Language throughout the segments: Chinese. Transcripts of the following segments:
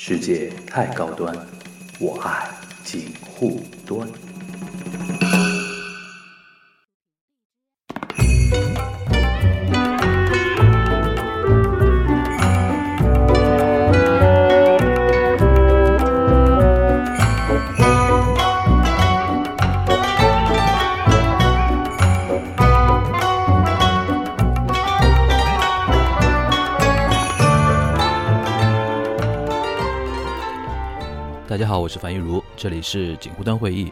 世界太高端，我爱锦护端。我是樊玉茹，这里是锦湖端会议。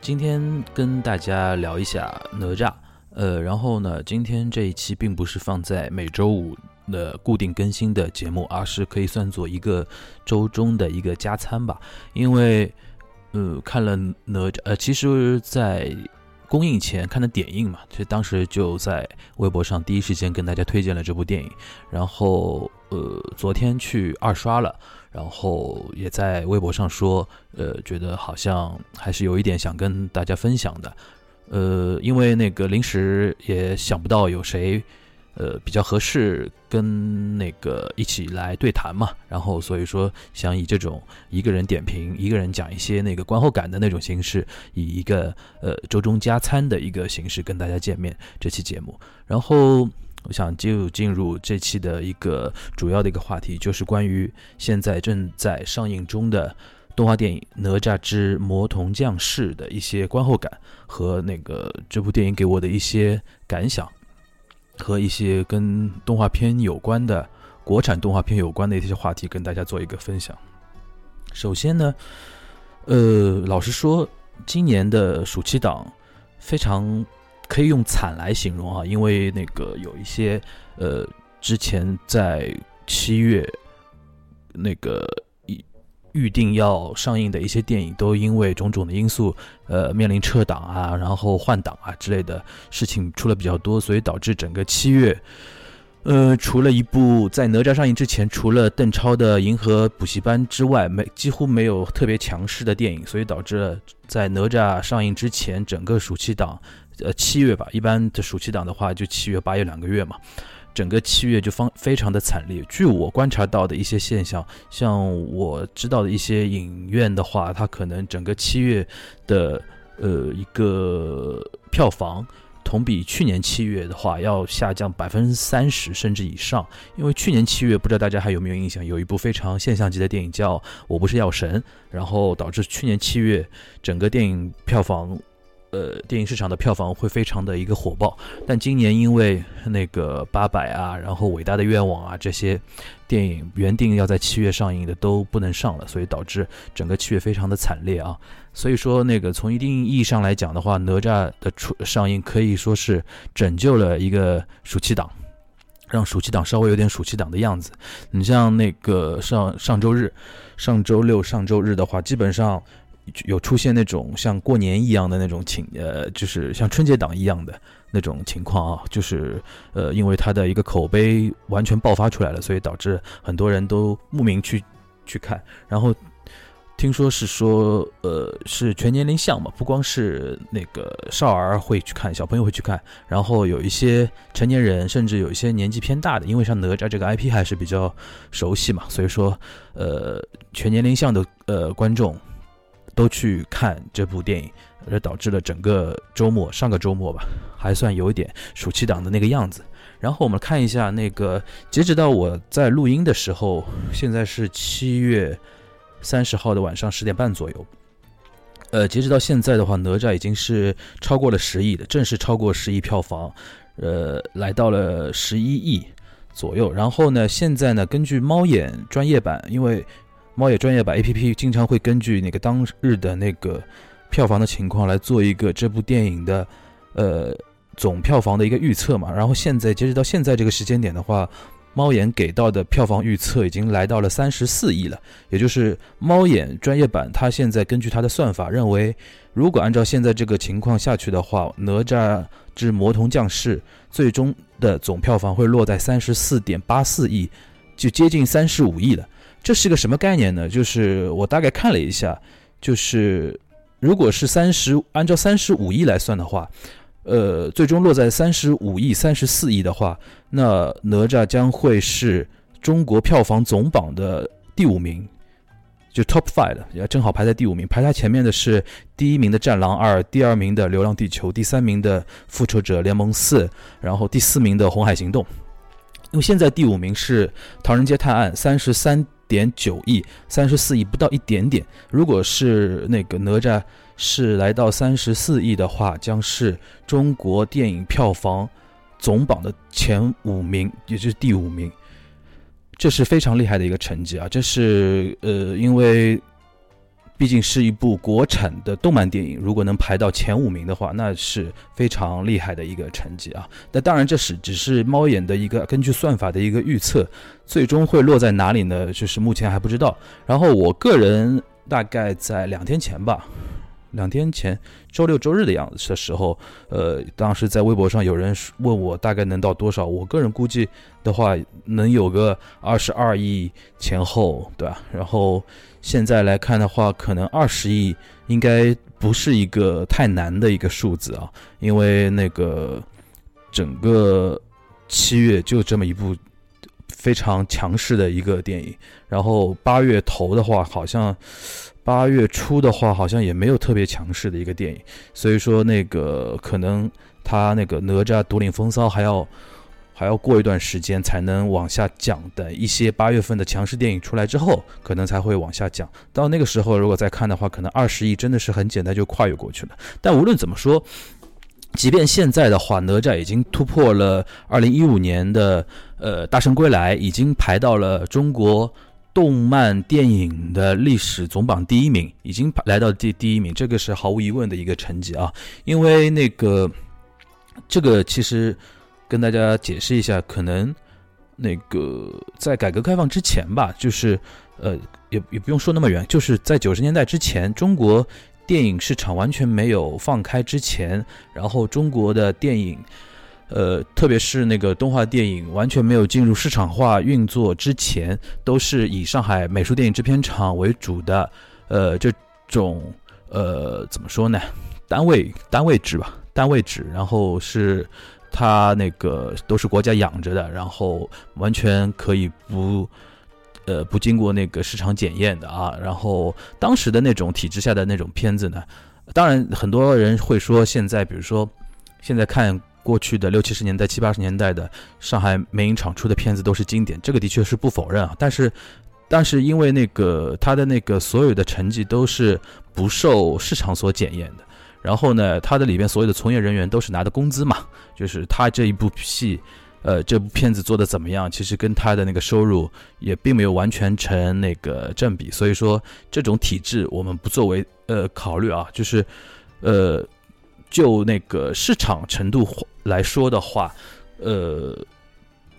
今天跟大家聊一下哪吒，呃，然后呢，今天这一期并不是放在每周五的固定更新的节目，而是可以算作一个周中的一个加餐吧。因为，呃，看了哪吒，呃，其实，在公映前看的点映嘛，其实当时就在微博上第一时间跟大家推荐了这部电影，然后，呃，昨天去二刷了。然后也在微博上说，呃，觉得好像还是有一点想跟大家分享的，呃，因为那个临时也想不到有谁，呃，比较合适跟那个一起来对谈嘛，然后所以说想以这种一个人点评，一个人讲一些那个观后感的那种形式，以一个呃周中加餐的一个形式跟大家见面这期节目，然后。我想就进入这期的一个主要的一个话题，就是关于现在正在上映中的动画电影《哪吒之魔童降世》的一些观后感和那个这部电影给我的一些感想，和一些跟动画片有关的国产动画片有关的一些话题，跟大家做一个分享。首先呢，呃，老实说，今年的暑期档非常。可以用惨来形容啊，因为那个有一些呃，之前在七月那个预预定要上映的一些电影，都因为种种的因素，呃，面临撤档啊，然后换档啊之类的事情出了比较多，所以导致整个七月，呃，除了一部在哪吒上映之前，除了邓超的《银河补习班》之外，没几乎没有特别强势的电影，所以导致了在哪吒上映之前，整个暑期档。呃，七月吧，一般的暑期档的话，就七月、八月两个月嘛，整个七月就方非常的惨烈。据我观察到的一些现象，像我知道的一些影院的话，它可能整个七月的呃一个票房，同比去年七月的话要下降百分之三十甚至以上。因为去年七月，不知道大家还有没有印象，有一部非常现象级的电影叫《我不是药神》，然后导致去年七月整个电影票房。呃，电影市场的票房会非常的一个火爆，但今年因为那个八百啊，然后伟大的愿望啊这些电影原定要在七月上映的都不能上了，所以导致整个七月非常的惨烈啊。所以说，那个从一定意义上来讲的话，哪吒的出上映可以说是拯救了一个暑期档，让暑期档稍微有点暑期档的样子。你像那个上上周日、上周六、上周日的话，基本上。有出现那种像过年一样的那种情，呃，就是像春节档一样的那种情况啊，就是呃，因为它的一个口碑完全爆发出来了，所以导致很多人都慕名去去看。然后听说是说，呃，是全年龄向嘛，不光是那个少儿会去看，小朋友会去看，然后有一些成年人，甚至有一些年纪偏大的，因为像哪吒这个 IP 还是比较熟悉嘛，所以说，呃，全年龄向的呃观众。都去看这部电影，而导致了整个周末，上个周末吧，还算有一点暑期档的那个样子。然后我们看一下那个，截止到我在录音的时候，现在是七月三十号的晚上十点半左右。呃，截止到现在的话，哪吒已经是超过了十亿的，正式超过十亿票房，呃，来到了十一亿左右。然后呢，现在呢，根据猫眼专业版，因为猫眼专业版 A P P 经常会根据那个当日的那个票房的情况来做一个这部电影的呃总票房的一个预测嘛。然后现在截止到现在这个时间点的话，猫眼给到的票房预测已经来到了三十四亿了。也就是猫眼专业版，它现在根据它的算法认为，如果按照现在这个情况下去的话，哪吒之魔童降世最终的总票房会落在三十四点八四亿，就接近三十五亿了。这是个什么概念呢？就是我大概看了一下，就是如果是三十按照三十五亿来算的话，呃，最终落在三十五亿、三十四亿的话，那哪吒将会是中国票房总榜的第五名，就 Top Five，也正好排在第五名。排在前面的是第一名的《战狼二》，第二名的《流浪地球》，第三名的《复仇者联盟四》，然后第四名的《红海行动》。因为现在第五名是《唐人街探案》，三十三点九亿，三十四亿不到一点点。如果是那个哪吒是来到三十四亿的话，将是中国电影票房总榜的前五名，也就是第五名。这是非常厉害的一个成绩啊！这是呃，因为毕竟是一部国产的动漫电影，如果能排到前五名的话，那是非常厉害的一个成绩啊。那当然，这是只是猫眼的一个根据算法的一个预测，最终会落在哪里呢？就是目前还不知道。然后我个人大概在两天前吧。两天前，周六周日的样子的时候，呃，当时在微博上有人问我大概能到多少，我个人估计的话，能有个二十二亿前后，对吧？然后现在来看的话，可能二十亿应该不是一个太难的一个数字啊，因为那个整个七月就这么一部非常强势的一个电影，然后八月头的话，好像。八月初的话，好像也没有特别强势的一个电影，所以说那个可能他那个哪吒独领风骚还要还要过一段时间才能往下讲。等一些八月份的强势电影出来之后，可能才会往下讲。到那个时候，如果再看的话，可能二十亿真的是很简单就跨越过去了。但无论怎么说，即便现在的话，哪吒已经突破了二零一五年的呃大圣归来，已经排到了中国。动漫电影的历史总榜第一名，已经来到第第一名，这个是毫无疑问的一个成绩啊！因为那个，这个其实跟大家解释一下，可能那个在改革开放之前吧，就是呃，也也不用说那么远，就是在九十年代之前，中国电影市场完全没有放开之前，然后中国的电影。呃，特别是那个动画电影完全没有进入市场化运作之前，都是以上海美术电影制片厂为主的，呃，这种呃怎么说呢？单位单位制吧，单位制，然后是它那个都是国家养着的，然后完全可以不呃不经过那个市场检验的啊。然后当时的那种体制下的那种片子呢，当然很多人会说，现在比如说现在看。过去的六七十年代、七八十年代的上海美影厂出的片子都是经典，这个的确是不否认啊。但是，但是因为那个他的那个所有的成绩都是不受市场所检验的，然后呢，他的里边所有的从业人员都是拿的工资嘛，就是他这一部戏，呃，这部片子做的怎么样，其实跟他的那个收入也并没有完全成那个正比。所以说，这种体制我们不作为呃考虑啊，就是呃。就那个市场程度来说的话，呃，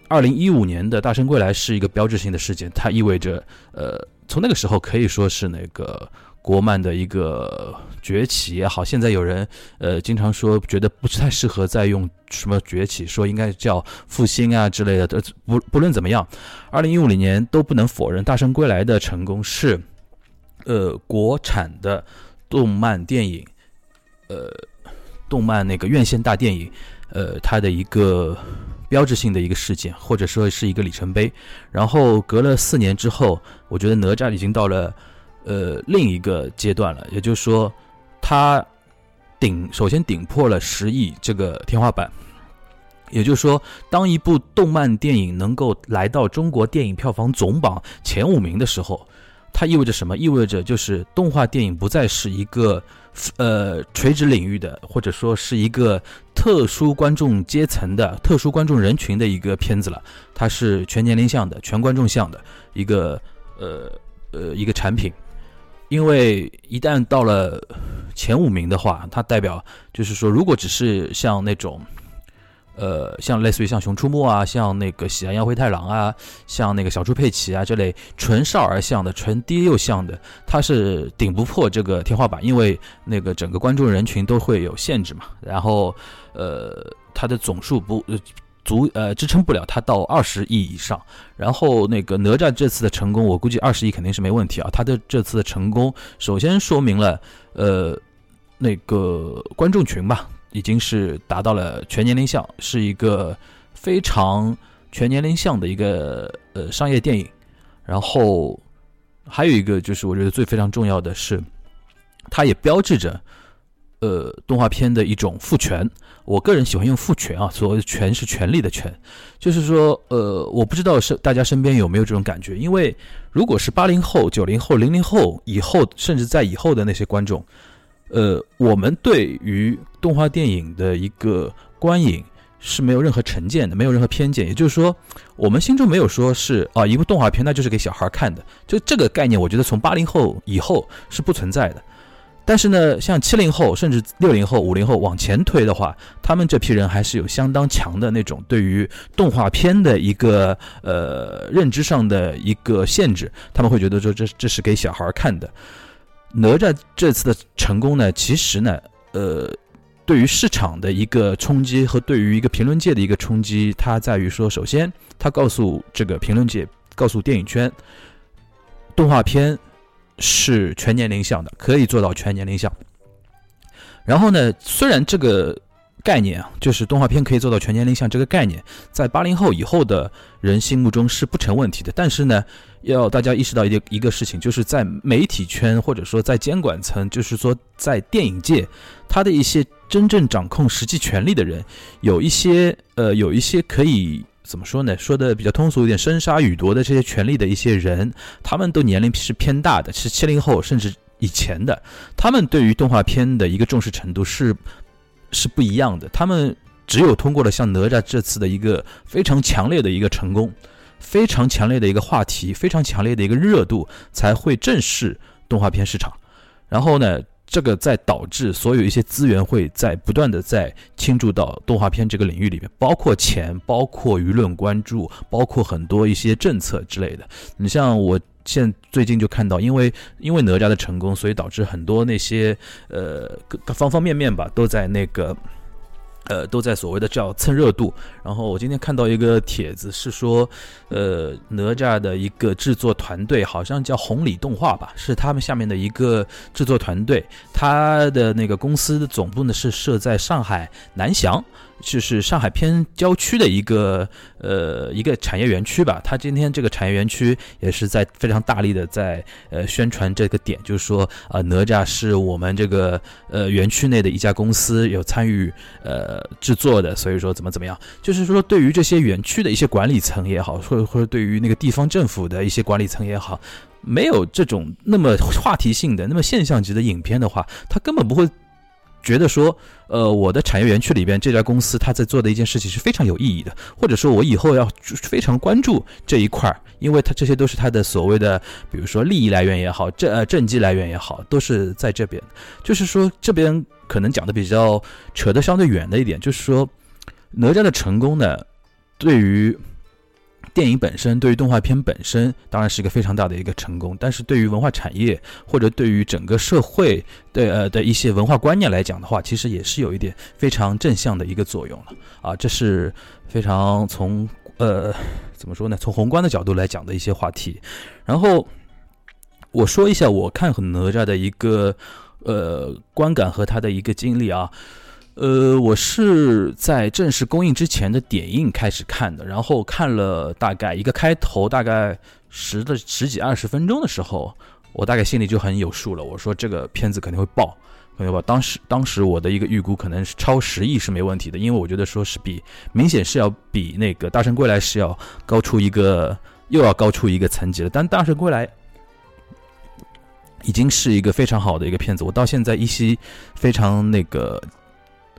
二零一五年的大圣归来是一个标志性的事件，它意味着，呃，从那个时候可以说是那个国漫的一个崛起也好。现在有人呃经常说觉得不太适合再用什么崛起，说应该叫复兴啊之类的。不不论怎么样，二零一五年都不能否认大圣归来的成功是，呃，国产的动漫电影，呃。动漫那个院线大电影，呃，它的一个标志性的一个事件，或者说是一个里程碑。然后隔了四年之后，我觉得哪吒已经到了呃另一个阶段了，也就是说，它顶首先顶破了十亿这个天花板。也就是说，当一部动漫电影能够来到中国电影票房总榜前五名的时候，它意味着什么？意味着就是动画电影不再是一个。呃，垂直领域的，或者说是一个特殊观众阶层的、特殊观众人群的一个片子了。它是全年龄向的、全观众向的一个呃呃一个产品。因为一旦到了前五名的话，它代表就是说，如果只是像那种。呃，像类似于像《熊出没》啊，像那个《喜羊羊灰太狼》啊，像那个《小猪佩奇》啊这类纯少儿向的、纯低幼向的，它是顶不破这个天花板，因为那个整个观众人群都会有限制嘛。然后，呃，它的总数不足，呃，支撑不了它到二十亿以上。然后，那个哪吒这次的成功，我估计二十亿肯定是没问题啊。它的这次的成功，首先说明了，呃，那个观众群吧。已经是达到了全年龄向，是一个非常全年龄向的一个呃商业电影。然后，还有一个就是我觉得最非常重要的是，它也标志着。呃，动画片的一种复权，我个人喜欢用父权啊，所谓的权是权力的权，就是说，呃，我不知道是大家身边有没有这种感觉，因为如果是八零后、九零后、零零后以后，甚至在以后的那些观众，呃，我们对于动画电影的一个观影是没有任何成见的，没有任何偏见，也就是说，我们心中没有说是啊，一部动画片那就是给小孩看的，就这个概念，我觉得从八零后以后是不存在的。但是呢，像七零后甚至六零后、五零后往前推的话，他们这批人还是有相当强的那种对于动画片的一个呃认知上的一个限制，他们会觉得说这这是给小孩看的。哪吒这次的成功呢，其实呢，呃，对于市场的一个冲击和对于一个评论界的一个冲击，它在于说，首先，它告诉这个评论界，告诉电影圈，动画片。是全年龄向的，可以做到全年龄向。然后呢，虽然这个概念啊，就是动画片可以做到全年龄向这个概念，在八零后以后的人心目中是不成问题的。但是呢，要大家意识到一个一个事情，就是在媒体圈或者说在监管层，就是说在电影界，他的一些真正掌控实际权力的人，有一些呃，有一些可以。怎么说呢？说的比较通俗一点，生杀予夺的这些权利的一些人，他们都年龄是偏大的，是七零后甚至以前的，他们对于动画片的一个重视程度是是不一样的。他们只有通过了像哪吒这次的一个非常强烈的一个成功，非常强烈的一个话题，非常强烈的一个热度，才会正视动画片市场。然后呢？这个在导致所有一些资源会在不断的在倾注到动画片这个领域里面，包括钱，包括舆论关注，包括很多一些政策之类的。你像我现最近就看到，因为因为哪吒的成功，所以导致很多那些呃各方方面面吧都在那个。呃，都在所谓的叫蹭热度。然后我今天看到一个帖子，是说，呃，哪吒的一个制作团队，好像叫红鲤动画吧，是他们下面的一个制作团队。他的那个公司的总部呢是设在上海南翔。就是上海偏郊区的一个呃一个产业园区吧，它今天这个产业园区也是在非常大力的在呃宣传这个点，就是说啊哪吒是我们这个呃园区内的一家公司有参与呃制作的，所以说怎么怎么样，就是说对于这些园区的一些管理层也好，或者或者对于那个地方政府的一些管理层也好，没有这种那么话题性的、那么现象级的影片的话，他根本不会。觉得说，呃，我的产业园区里边这家公司他在做的一件事情是非常有意义的，或者说我以后要非常关注这一块儿，因为它这些都是它的所谓的，比如说利益来源也好，政呃政绩来源也好，都是在这边。就是说这边可能讲的比较扯得相对远的一点，就是说哪吒的成功呢，对于。电影本身对于动画片本身当然是一个非常大的一个成功，但是对于文化产业或者对于整个社会的呃的一些文化观念来讲的话，其实也是有一点非常正向的一个作用了啊，这是非常从呃怎么说呢？从宏观的角度来讲的一些话题。然后我说一下我看哪吒的一个呃观感和他的一个经历啊。呃，我是在正式公映之前的点映开始看的，然后看了大概一个开头，大概十的十几二十分钟的时候，我大概心里就很有数了。我说这个片子肯定会爆，肯定爆。当时当时我的一个预估可能是超十亿是没问题的，因为我觉得说是比明显是要比那个《大圣归来》是要高出一个又要高出一个层级了。但《大圣归来》已经是一个非常好的一个片子，我到现在依稀非常那个。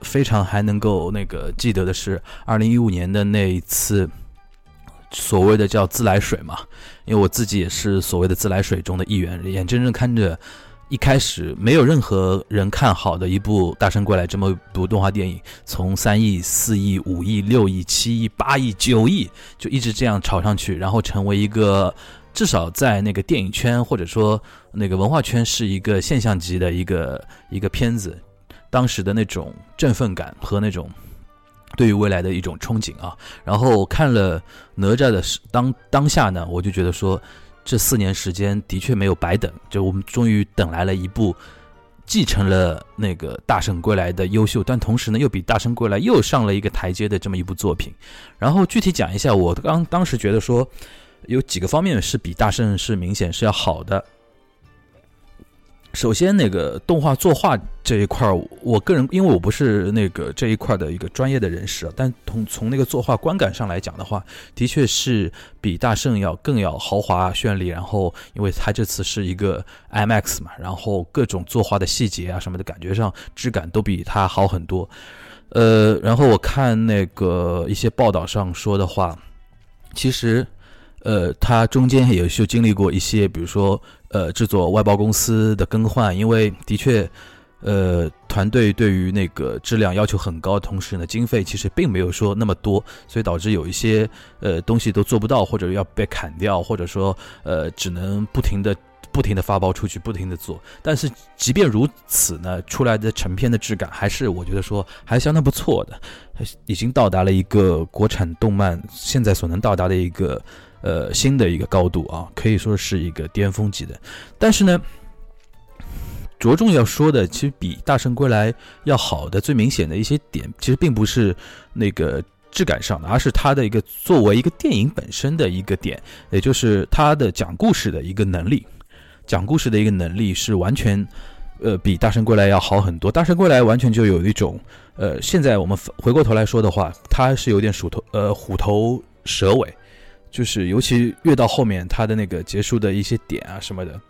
非常还能够那个记得的是，二零一五年的那一次，所谓的叫自来水嘛，因为我自己也是所谓的自来水中的一员，眼睁睁看着一开始没有任何人看好的一部《大圣归来》这么一部动画电影，从三亿、四亿、五亿、六亿、七亿、八亿、九亿，就一直这样炒上去，然后成为一个至少在那个电影圈或者说那个文化圈是一个现象级的一个一个片子。当时的那种振奋感和那种对于未来的一种憧憬啊，然后看了哪吒的当当下呢，我就觉得说这四年时间的确没有白等，就我们终于等来了一部继承了那个大圣归来的优秀，但同时呢又比大圣归来又上了一个台阶的这么一部作品。然后具体讲一下，我刚当时觉得说，有几个方面是比大圣是明显是要好的。首先，那个动画作画这一块儿，我个人因为我不是那个这一块的一个专业的人士，但从从那个作画观感上来讲的话，的确是比大圣要更要豪华绚丽。然后，因为它这次是一个 IMAX 嘛，然后各种作画的细节啊什么的感觉上质感都比它好很多。呃，然后我看那个一些报道上说的话，其实。呃，它中间也是经历过一些，比如说，呃，制作外包公司的更换，因为的确，呃，团队对于那个质量要求很高，同时呢，经费其实并没有说那么多，所以导致有一些呃东西都做不到，或者要被砍掉，或者说呃只能不停的不停的发包出去，不停的做。但是即便如此呢，出来的成片的质感还是我觉得说还相当不错的，已经到达了一个国产动漫现在所能到达的一个。呃，新的一个高度啊，可以说是一个巅峰级的。但是呢，着重要说的，其实比《大圣归来》要好的最明显的一些点，其实并不是那个质感上的，而是它的一个作为一个电影本身的一个点，也就是它的讲故事的一个能力。讲故事的一个能力是完全，呃，比《大圣归来》要好很多。《大圣归来》完全就有一种，呃，现在我们回过头来说的话，它是有点鼠头，呃，虎头蛇尾。就是，尤其越到后面，它的那个结束的一些点啊什么的，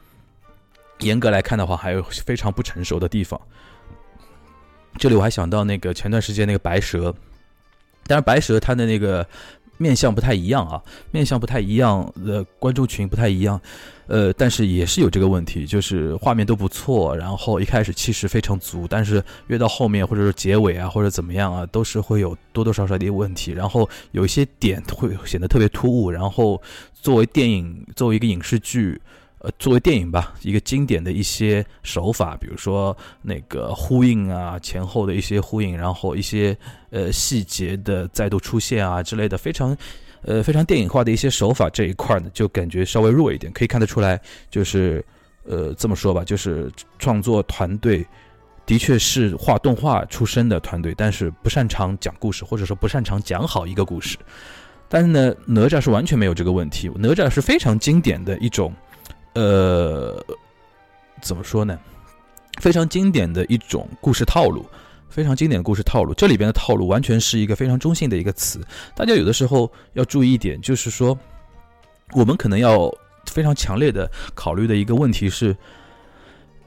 严格来看的话，还有非常不成熟的地方。这里我还想到那个前段时间那个白蛇，但是白蛇它的那个。面相不太一样啊，面相不太一样的观众群不太一样，呃，但是也是有这个问题，就是画面都不错，然后一开始气势非常足，但是越到后面或者是结尾啊或者怎么样啊，都是会有多多少少的问题，然后有一些点会显得特别突兀，然后作为电影作为一个影视剧。呃，作为电影吧，一个经典的一些手法，比如说那个呼应啊，前后的一些呼应，然后一些呃细节的再度出现啊之类的，非常呃非常电影化的一些手法这一块呢，就感觉稍微弱一点。可以看得出来，就是呃这么说吧，就是创作团队的确是画动画出身的团队，但是不擅长讲故事，或者说不擅长讲好一个故事。但是呢，哪吒是完全没有这个问题，哪吒是非常经典的一种。呃，怎么说呢？非常经典的一种故事套路，非常经典的故事套路。这里边的套路完全是一个非常中性的一个词。大家有的时候要注意一点，就是说，我们可能要非常强烈的考虑的一个问题是，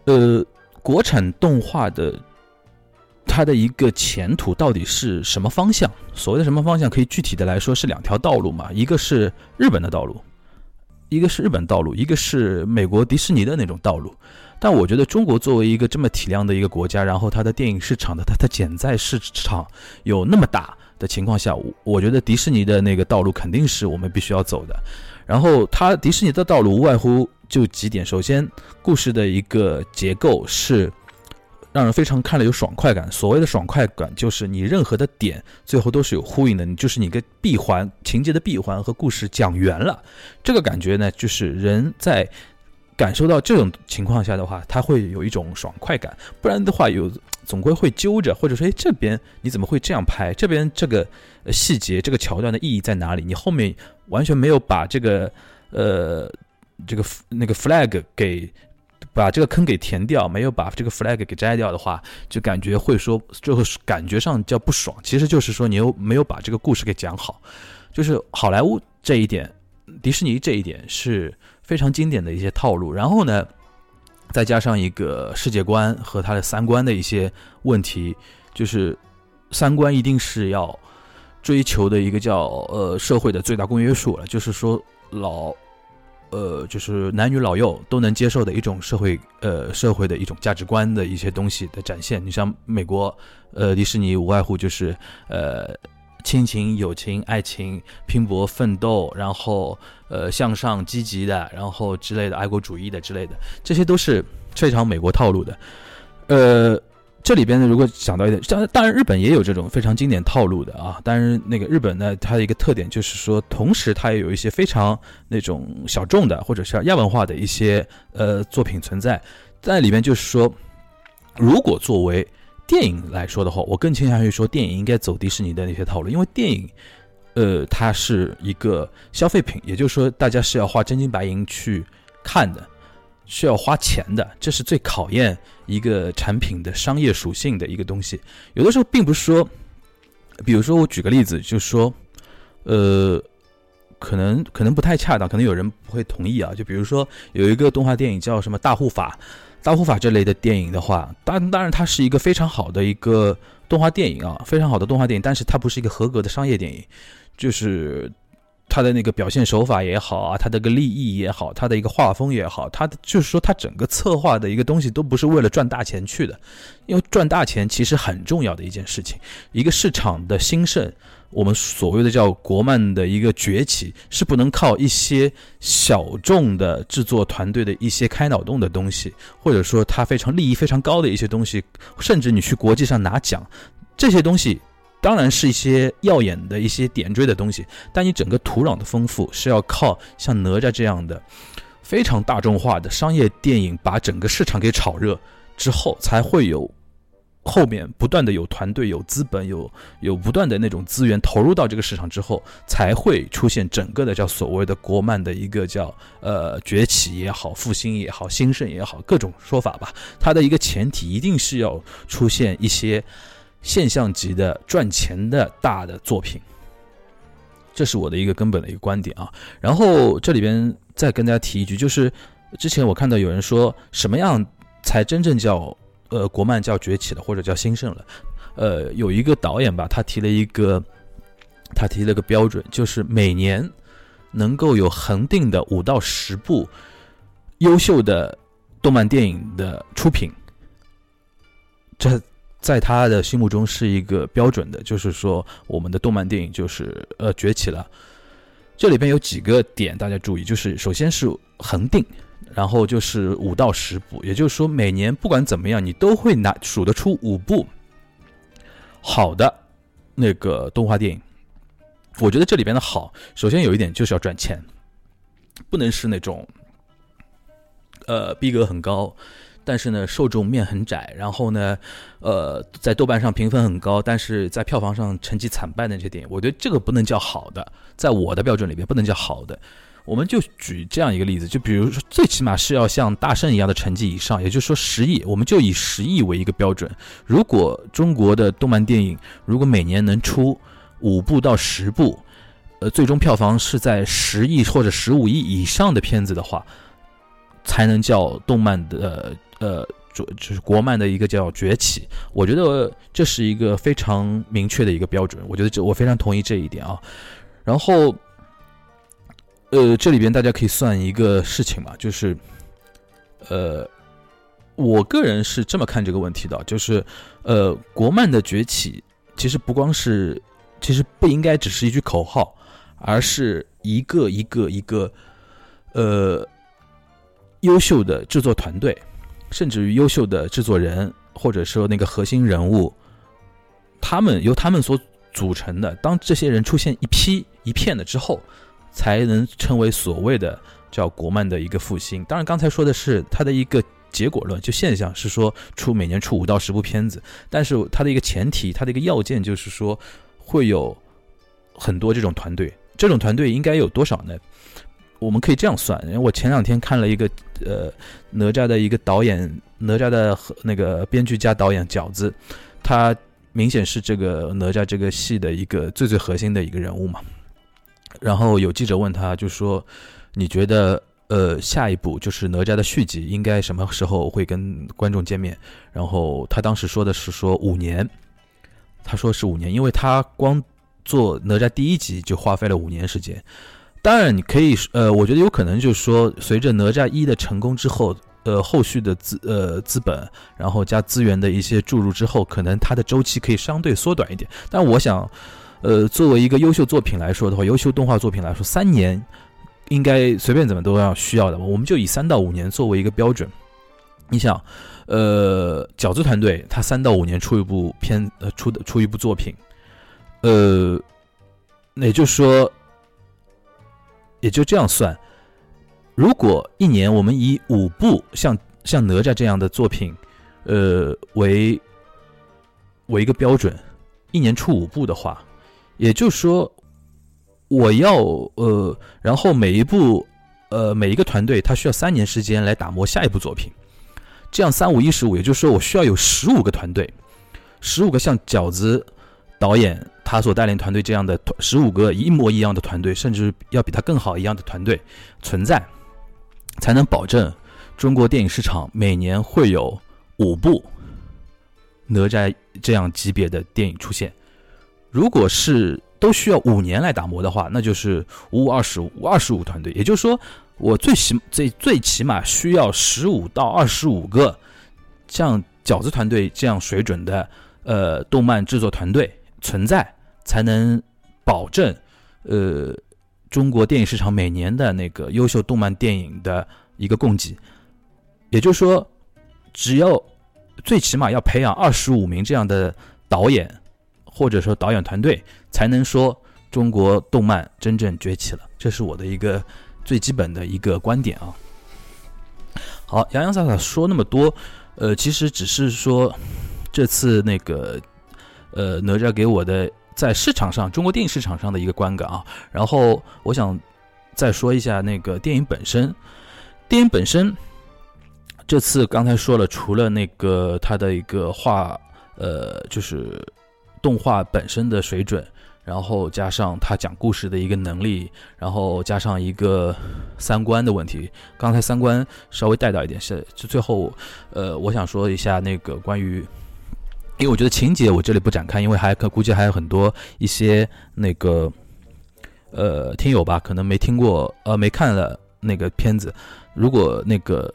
呃，国产动画的它的一个前途到底是什么方向？所谓的什么方向，可以具体的来说是两条道路嘛？一个是日本的道路。一个是日本道路，一个是美国迪士尼的那种道路，但我觉得中国作为一个这么体量的一个国家，然后它的电影市场的它的潜在市场有那么大的情况下，我我觉得迪士尼的那个道路肯定是我们必须要走的。然后它迪士尼的道路无外乎就几点，首先故事的一个结构是。让人非常看了有爽快感。所谓的爽快感，就是你任何的点最后都是有呼应的，你就是你个闭环情节的闭环和故事讲圆了。这个感觉呢，就是人在感受到这种情况下的话，他会有一种爽快感。不然的话，有总归会揪着，或者说，哎，这边你怎么会这样拍？这边这个细节、这个桥段的意义在哪里？你后面完全没有把这个呃这个那个 flag 给。把这个坑给填掉，没有把这个 flag 给摘掉的话，就感觉会说，就是感觉上叫不爽。其实就是说你又没有把这个故事给讲好，就是好莱坞这一点，迪士尼这一点是非常经典的一些套路。然后呢，再加上一个世界观和他的三观的一些问题，就是三观一定是要追求的一个叫呃社会的最大公约数了，就是说老。呃，就是男女老幼都能接受的一种社会，呃，社会的一种价值观的一些东西的展现。你像美国，呃，迪士尼无外乎就是，呃，亲情、友情、爱情、拼搏奋斗，然后呃向上积极的，然后之类的爱国主义的之类的，这些都是非常美国套路的，呃。这里边呢，如果想到一点，当当然日本也有这种非常经典套路的啊。当然，那个日本呢，它的一个特点就是说，同时它也有一些非常那种小众的或者是亚文化的一些呃作品存在。在里面就是说，如果作为电影来说的话，我更倾向于说电影应该走迪士尼的那些套路，因为电影呃，它是一个消费品，也就是说，大家是要花真金白银去看的，需要花钱的，这是最考验一个产品的商业属性的一个东西。有的时候并不是说，比如说我举个例子，就是说，呃。可能可能不太恰当，可能有人不会同意啊。就比如说有一个动画电影叫什么《大护法》，《大护法》这类的电影的话，当当然它是一个非常好的一个动画电影啊，非常好的动画电影，但是它不是一个合格的商业电影，就是他的那个表现手法也好啊，他的个立意也好，他的一个画风也好，他的就是说他整个策划的一个东西都不是为了赚大钱去的，因为赚大钱其实很重要的一件事情，一个市场的兴盛。我们所谓的叫国漫的一个崛起，是不能靠一些小众的制作团队的一些开脑洞的东西，或者说它非常利益非常高的一些东西，甚至你去国际上拿奖，这些东西当然是一些耀眼的一些点缀的东西，但你整个土壤的丰富是要靠像哪吒这样的非常大众化的商业电影把整个市场给炒热之后，才会有。后面不断的有团队、有资本、有有不断的那种资源投入到这个市场之后，才会出现整个的叫所谓的国漫的一个叫呃崛起也好、复兴也好、兴盛也好，各种说法吧。它的一个前提一定是要出现一些现象级的赚钱的大的作品，这是我的一个根本的一个观点啊。然后这里边再跟大家提一句，就是之前我看到有人说什么样才真正叫。呃，国漫叫崛起了，或者叫兴盛了。呃，有一个导演吧，他提了一个，他提了个标准，就是每年能够有恒定的五到十部优秀的动漫电影的出品，这在他的心目中是一个标准的，就是说我们的动漫电影就是呃崛起了。这里边有几个点大家注意，就是首先是恒定。然后就是五到十部，也就是说每年不管怎么样，你都会拿数得出五部好的那个动画电影。我觉得这里边的好，首先有一点就是要赚钱，不能是那种呃逼格很高，但是呢受众面很窄，然后呢呃在豆瓣上评分很高，但是在票房上成绩惨败的那些电影，我觉得这个不能叫好的，在我的标准里边不能叫好的。我们就举这样一个例子，就比如说，最起码是要像大圣一样的成绩以上，也就是说十亿，我们就以十亿为一个标准。如果中国的动漫电影如果每年能出五部到十部，呃，最终票房是在十亿或者十五亿以上的片子的话，才能叫动漫的呃，就就是国漫的一个叫崛起。我觉得这是一个非常明确的一个标准。我觉得这我非常同意这一点啊。然后。呃，这里边大家可以算一个事情嘛，就是，呃，我个人是这么看这个问题的，就是，呃，国漫的崛起其实不光是，其实不应该只是一句口号，而是一个一个一个，呃，优秀的制作团队，甚至于优秀的制作人，或者说那个核心人物，他们由他们所组成的，当这些人出现一批一片的之后。才能称为所谓的叫国漫的一个复兴。当然，刚才说的是它的一个结果论，就现象是说出每年出五到十部片子，但是它的一个前提，它的一个要件就是说会有很多这种团队。这种团队应该有多少呢？我们可以这样算，因为我前两天看了一个呃哪吒的一个导演，哪吒的那个编剧加导演饺子，他明显是这个哪吒这个戏的一个最最核心的一个人物嘛。然后有记者问他，就说：“你觉得，呃，下一步就是哪吒的续集，应该什么时候会跟观众见面？”然后他当时说的是说五年，他说是五年，因为他光做哪吒第一集就花费了五年时间。当然，你可以，呃，我觉得有可能就是说，随着哪吒一的成功之后，呃，后续的资呃资本，然后加资源的一些注入之后，可能它的周期可以相对缩短一点。但我想。呃，作为一个优秀作品来说的话，优秀动画作品来说，三年应该随便怎么都要需要的。我们就以三到五年作为一个标准。你想，呃，饺子团队他三到五年出一部片，呃，出的出一部作品，呃，也就是说，也就这样算。如果一年我们以五部像像哪吒这样的作品，呃，为为一个标准，一年出五部的话。也就是说，我要呃，然后每一部呃每一个团队他需要三年时间来打磨下一部作品，这样三五一十五，也就是说我需要有十五个团队，十五个像饺子导演他所带领团队这样的十五个一模一样的团队，甚至要比他更好一样的团队存在，才能保证中国电影市场每年会有五部哪吒这样级别的电影出现。如果是都需要五年来打磨的话，那就是五五二十五二十五团队。也就是说，我最起最最起码需要十五到二十五个像饺子团队这样水准的呃动漫制作团队存在，才能保证呃中国电影市场每年的那个优秀动漫电影的一个供给。也就是说，只要最起码要培养二十五名这样的导演。或者说导演团队才能说中国动漫真正崛起了，这是我的一个最基本的一个观点啊。好，洋洋洒洒说那么多，呃，其实只是说这次那个呃哪吒给我的在市场上中国电影市场上的一个观感啊。然后我想再说一下那个电影本身，电影本身这次刚才说了，除了那个它的一个画，呃，就是。动画本身的水准，然后加上他讲故事的一个能力，然后加上一个三观的问题。刚才三观稍微带到一点，是就最后，呃，我想说一下那个关于，因为我觉得情节我这里不展开，因为还可估计还有很多一些那个，呃，听友吧，可能没听过，呃，没看了那个片子。如果那个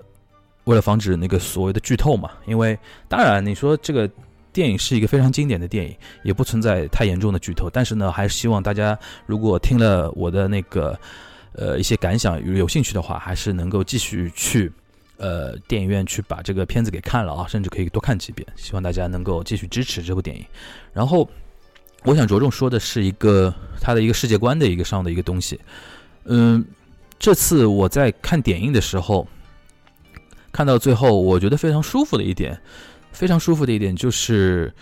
为了防止那个所谓的剧透嘛，因为当然你说这个。电影是一个非常经典的电影，也不存在太严重的剧透。但是呢，还是希望大家如果听了我的那个呃一些感想，有兴趣的话，还是能够继续去呃电影院去把这个片子给看了啊，甚至可以多看几遍。希望大家能够继续支持这部电影。然后，我想着重说的是一个他的一个世界观的一个上的一个东西。嗯，这次我在看点映的时候，看到最后，我觉得非常舒服的一点。非常舒服的一点就是，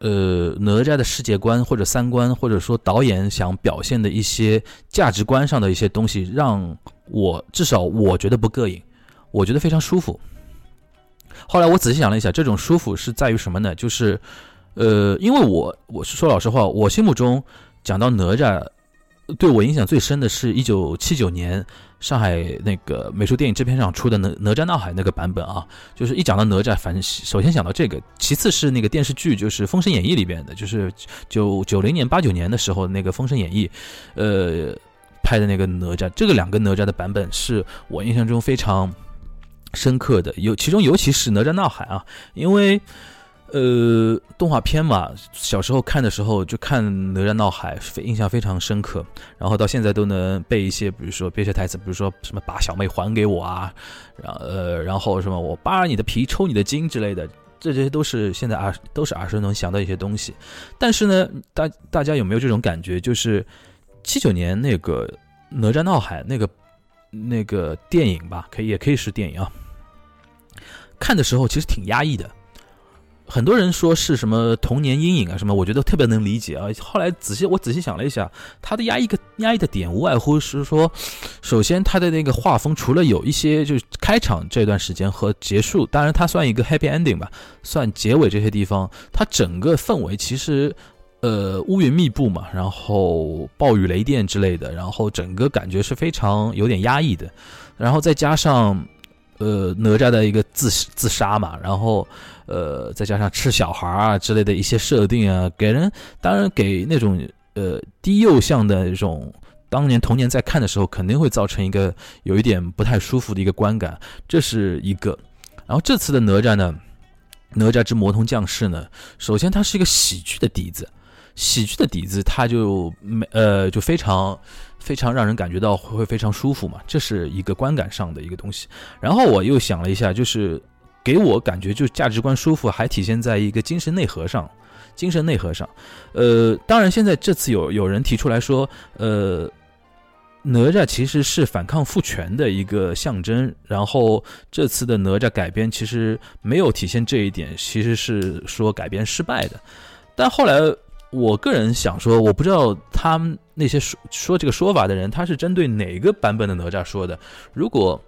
呃，哪吒的世界观或者三观，或者说导演想表现的一些价值观上的一些东西，让我至少我觉得不膈应，我觉得非常舒服。后来我仔细想了一下，这种舒服是在于什么呢？就是，呃，因为我我是说老实话，我心目中讲到哪吒，对我影响最深的是一九七九年。上海那个美术电影制片厂出的《哪哪吒闹海》那个版本啊，就是一讲到哪吒，反正首先想到这个，其次是那个电视剧，就是《封神演义》里边的，就是九九零年八九年的时候那个《封神演义》，呃，拍的那个哪吒，这个两个哪吒的版本是我印象中非常深刻的，有其中尤其是《哪吒闹海》啊，因为。呃，动画片嘛，小时候看的时候就看《哪吒闹海》，非印象非常深刻。然后到现在都能背一些，比如说背些台词，比如说什么“把小妹还给我啊”，然呃，然后什么“我扒了你的皮，抽你的筋”之类的，这些都是现在耳都是耳熟能详的一些东西。但是呢，大大家有没有这种感觉？就是七九年那个《哪吒闹海》那个那个电影吧，可以也可以是电影啊，看的时候其实挺压抑的。很多人说是什么童年阴影啊什么，我觉得特别能理解啊。后来仔细我仔细想了一下，他的压抑个压抑的点无外乎是说，首先他的那个画风，除了有一些就是开场这段时间和结束，当然它算一个 happy ending 吧，算结尾这些地方，它整个氛围其实呃乌云密布嘛，然后暴雨雷电之类的，然后整个感觉是非常有点压抑的，然后再加上呃哪吒的一个自自杀嘛，然后。呃，再加上吃小孩啊之类的一些设定啊，给人当然给那种呃低幼向的这种当年童年在看的时候，肯定会造成一个有一点不太舒服的一个观感，这是一个。然后这次的哪吒呢，哪吒之魔童降世呢，首先它是一个喜剧的底子，喜剧的底子它就没呃就非常非常让人感觉到会非常舒服嘛，这是一个观感上的一个东西。然后我又想了一下，就是。给我感觉就价值观舒服，还体现在一个精神内核上，精神内核上。呃，当然现在这次有有人提出来说，呃，哪吒其实是反抗父权的一个象征，然后这次的哪吒改编其实没有体现这一点，其实是说改编失败的。但后来我个人想说，我不知道他们那些说说这个说法的人，他是针对哪个版本的哪吒说的。如果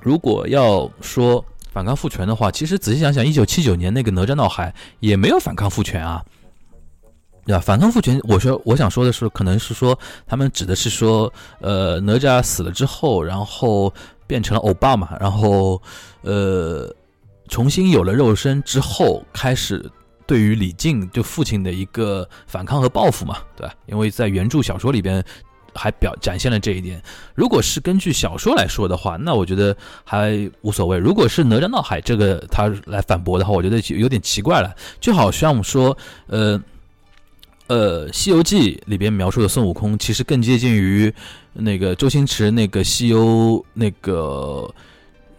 如果要说反抗父权的话，其实仔细想想，一九七九年那个哪吒闹海也没有反抗父权啊，对吧？反抗父权，我说我想说的是，可能是说他们指的是说，呃，哪吒死了之后，然后变成了欧巴嘛，然后呃，重新有了肉身之后，开始对于李靖就父亲的一个反抗和报复嘛，对吧？因为在原著小说里边。还表展现了这一点。如果是根据小说来说的话，那我觉得还无所谓。如果是哪吒闹海这个他来反驳的话，我觉得有点奇怪了。就好像我们说，呃，呃，《西游记》里边描述的孙悟空，其实更接近于那个周星驰那个《西游》那个。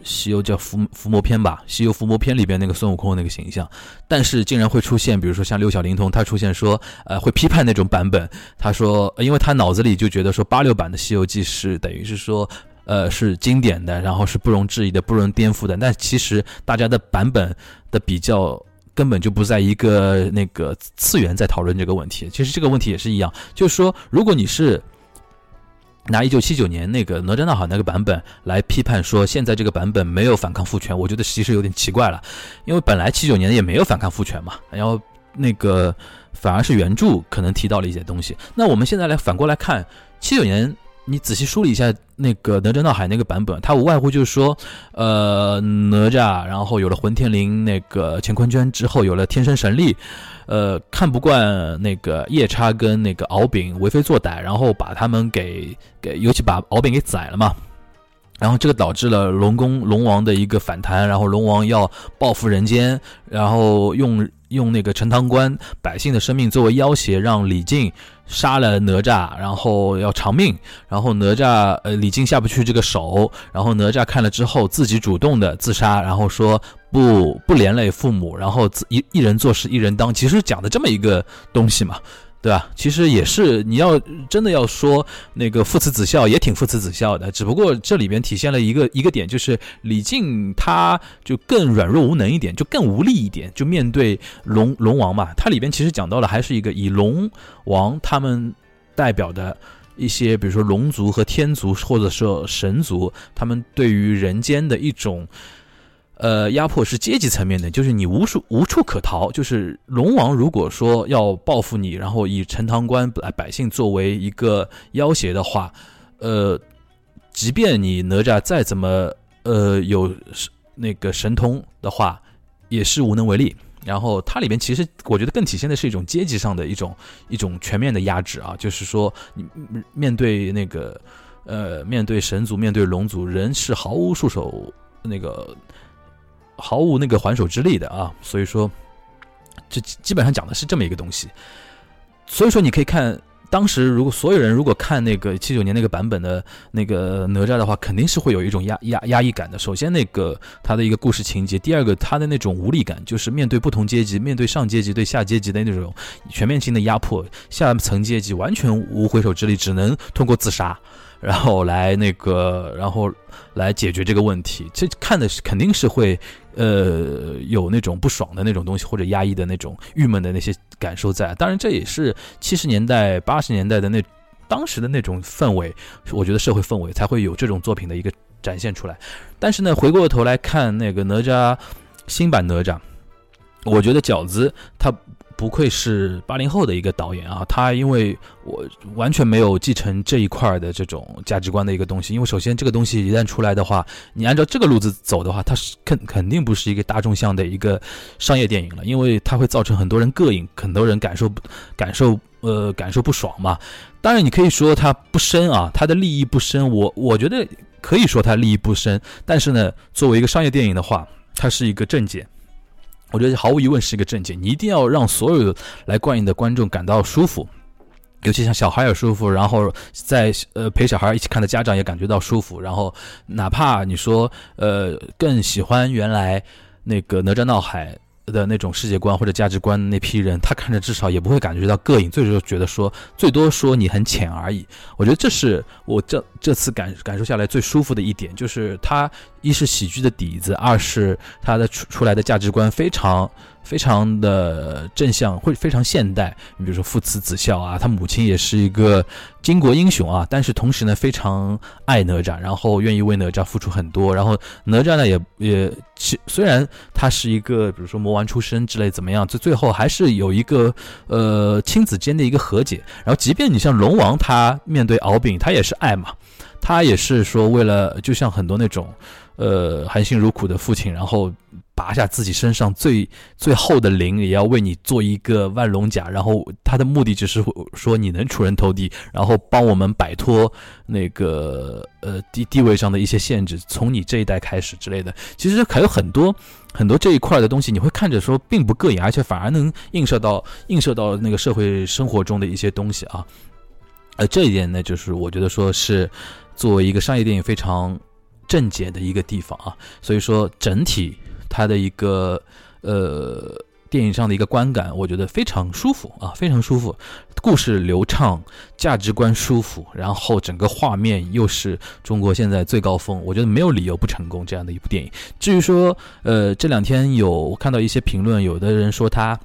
西游叫伏伏魔篇吧，西游伏魔篇里边那个孙悟空那个形象，但是竟然会出现，比如说像六小龄童，他出现说，呃，会批判那种版本。他说，因为他脑子里就觉得说八六版的西游记是等于是说，呃，是经典的，然后是不容置疑的、不容颠覆的。但其实大家的版本的比较根本就不在一个那个次元在讨论这个问题。其实这个问题也是一样，就是说，如果你是。拿一九七九年那个哪吒闹海那个版本来批判说现在这个版本没有反抗父权，我觉得其实有点奇怪了，因为本来七九年也没有反抗父权嘛，然后那个反而是原著可能提到了一些东西。那我们现在来反过来看七九年，你仔细梳理一下那个哪吒闹海那个版本，它无外乎就是说，呃，哪吒然后有了混天绫那个乾坤圈之后有了天生神力。呃，看不惯那个夜叉跟那个敖丙为非作歹，然后把他们给给，尤其把敖丙给宰了嘛。然后这个导致了龙宫龙王的一个反弹，然后龙王要报复人间，然后用用那个陈塘关百姓的生命作为要挟，让李靖杀了哪吒，然后要偿命。然后哪吒呃李靖下不去这个手，然后哪吒看了之后自己主动的自杀，然后说。不不连累父母，然后自一一人做事一人当，其实讲的这么一个东西嘛，对吧？其实也是你要真的要说那个父慈子孝，也挺父慈子孝的。只不过这里边体现了一个一个点，就是李靖他就更软弱无能一点，就更无力一点，就面对龙龙王嘛。它里边其实讲到了，还是一个以龙王他们代表的一些，比如说龙族和天族，或者说神族，他们对于人间的一种。呃，压迫是阶级层面的，就是你无处无处可逃。就是龙王如果说要报复你，然后以陈塘关百百姓作为一个要挟的话，呃，即便你哪吒再怎么呃有那个神通的话，也是无能为力。然后它里边其实我觉得更体现的是一种阶级上的一种一种全面的压制啊，就是说你面对那个呃面对神族面对龙族，人是毫无束手那个。毫无那个还手之力的啊，所以说，这基本上讲的是这么一个东西。所以说，你可以看当时如果所有人如果看那个七九年那个版本的那个哪吒的话，肯定是会有一种压压压抑感的。首先，那个他的一个故事情节；第二个，他的那种无力感，就是面对不同阶级，面对上阶级对下阶级的那种全面性的压迫，下层阶级完全无回手之力，只能通过自杀。然后来那个，然后来解决这个问题。这看的是肯定是会，呃，有那种不爽的那种东西，或者压抑的那种郁闷的那些感受在。当然，这也是七十年代、八十年代的那当时的那种氛围，我觉得社会氛围才会有这种作品的一个展现出来。但是呢，回过头来看那个哪吒新版哪吒，我觉得饺子他。不愧是八零后的一个导演啊，他因为我完全没有继承这一块的这种价值观的一个东西，因为首先这个东西一旦出来的话，你按照这个路子走的话，它是肯肯定不是一个大众向的一个商业电影了，因为它会造成很多人膈应，很多人感受感受呃感受不爽嘛。当然你可以说它不深啊，它的利益不深，我我觉得可以说它利益不深，但是呢，作为一个商业电影的话，它是一个正解。我觉得毫无疑问是一个正解，你一定要让所有来观影的观众感到舒服，尤其像小孩也舒服，然后在呃陪小孩一起看的家长也感觉到舒服，然后哪怕你说呃更喜欢原来那个哪吒闹海。的那种世界观或者价值观那批人，他看着至少也不会感觉到膈应，最多觉得说最多说你很浅而已。我觉得这是我这这次感感受下来最舒服的一点，就是他一是喜剧的底子，二是他的出出来的价值观非常非常的正向，会非常现代。你比如说父慈子孝啊，他母亲也是一个巾帼英雄啊，但是同时呢非常爱哪吒，然后愿意为哪吒付出很多。然后哪吒呢也也虽然他是一个比如说魔丸出身之类怎么样，最最后还是有一个呃亲子间的一个和解。然后即便你像龙王，他面对敖丙，他也是爱嘛，他也是说为了就像很多那种。呃，含辛茹苦的父亲，然后拔下自己身上最最厚的鳞，也要为你做一个万龙甲。然后他的目的就是说你能出人头地，然后帮我们摆脱那个呃地地位上的一些限制，从你这一代开始之类的。其实还有很多很多这一块的东西，你会看着说并不膈应，而且反而能映射到映射到那个社会生活中的一些东西啊。呃，这一点呢，就是我觉得说是作为一个商业电影非常。正解的一个地方啊，所以说整体他的一个呃电影上的一个观感，我觉得非常舒服啊，非常舒服，故事流畅，价值观舒服，然后整个画面又是中国现在最高峰，我觉得没有理由不成功这样的一部电影。至于说呃这两天有看到一些评论，有的人说他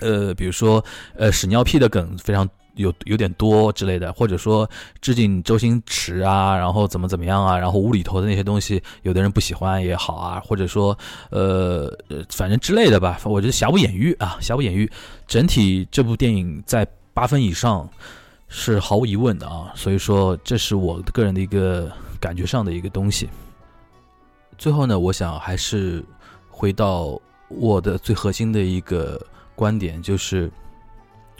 呃比如说呃屎尿屁的梗非常。有有点多之类的，或者说致敬周星驰啊，然后怎么怎么样啊，然后无厘头的那些东西，有的人不喜欢也好啊，或者说呃，反正之类的吧。我觉得瑕不掩瑜啊，瑕不掩瑜。整体这部电影在八分以上是毫无疑问的啊，所以说这是我个人的一个感觉上的一个东西。最后呢，我想还是回到我的最核心的一个观点，就是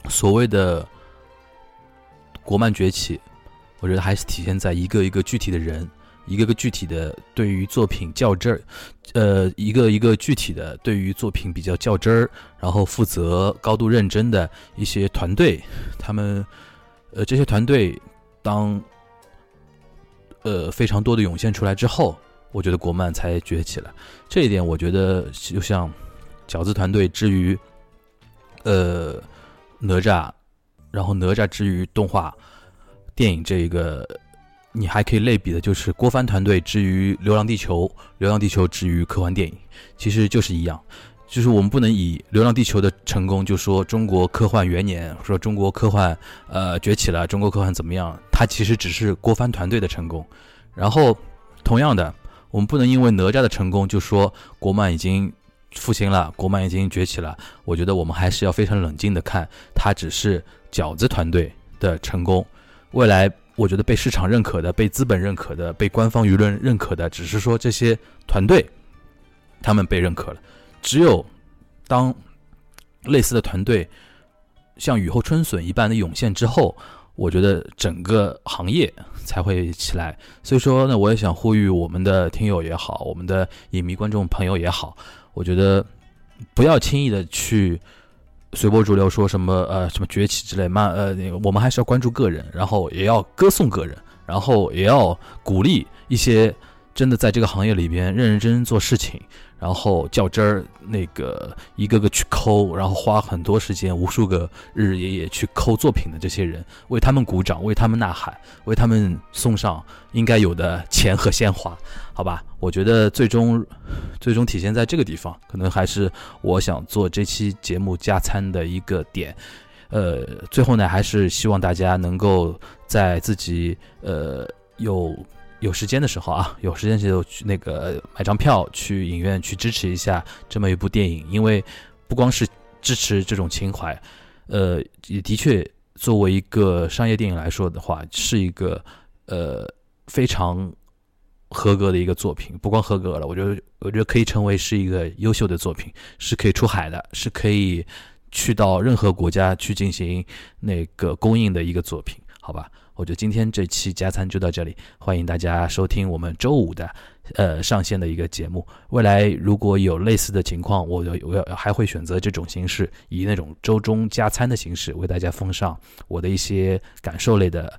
所谓的。国漫崛起，我觉得还是体现在一个一个具体的人，一个个具体的对于作品较真儿，呃，一个一个具体的对于作品比较较真儿，然后负责、高度认真的一些团队，他们，呃，这些团队当，呃，非常多的涌现出来之后，我觉得国漫才崛起了。这一点，我觉得就像饺子团队之于，呃，哪吒。然后哪吒之于动画电影这一个，你还可以类比的，就是郭帆团队之于《流浪地球》，《流浪地球》之于科幻电影，其实就是一样。就是我们不能以《流浪地球》的成功就说中国科幻元年，说中国科幻呃崛起了，中国科幻怎么样？它其实只是郭帆团队的成功。然后同样的，我们不能因为哪吒的成功就说国漫已经复兴了，国漫已经崛起了。我觉得我们还是要非常冷静的看，它只是。饺子团队的成功，未来我觉得被市场认可的、被资本认可的、被官方舆论认可的，只是说这些团队他们被认可了。只有当类似的团队像雨后春笋一般的涌现之后，我觉得整个行业才会起来。所以说呢，我也想呼吁我们的听友也好，我们的影迷观众朋友也好，我觉得不要轻易的去。随波逐流说什么呃什么崛起之类慢呃那个我们还是要关注个人，然后也要歌颂个人，然后也要鼓励一些真的在这个行业里边认认真真做事情。然后较真儿，那个一个个去抠，然后花很多时间、无数个日日夜夜去抠作品的这些人，为他们鼓掌，为他们呐喊，为他们送上应该有的钱和鲜花，好吧？我觉得最终，最终体现在这个地方，可能还是我想做这期节目加餐的一个点。呃，最后呢，还是希望大家能够在自己呃有。有时间的时候啊，有时间就去那个买张票去影院去支持一下这么一部电影，因为不光是支持这种情怀，呃，也的确作为一个商业电影来说的话，是一个呃非常合格的一个作品。不光合格了，我觉得我觉得可以成为是一个优秀的作品，是可以出海的，是可以去到任何国家去进行那个公映的一个作品，好吧？我觉得今天这期加餐就到这里，欢迎大家收听我们周五的，呃上线的一个节目。未来如果有类似的情况，我我要还会选择这种形式，以那种周中加餐的形式为大家奉上我的一些感受类的，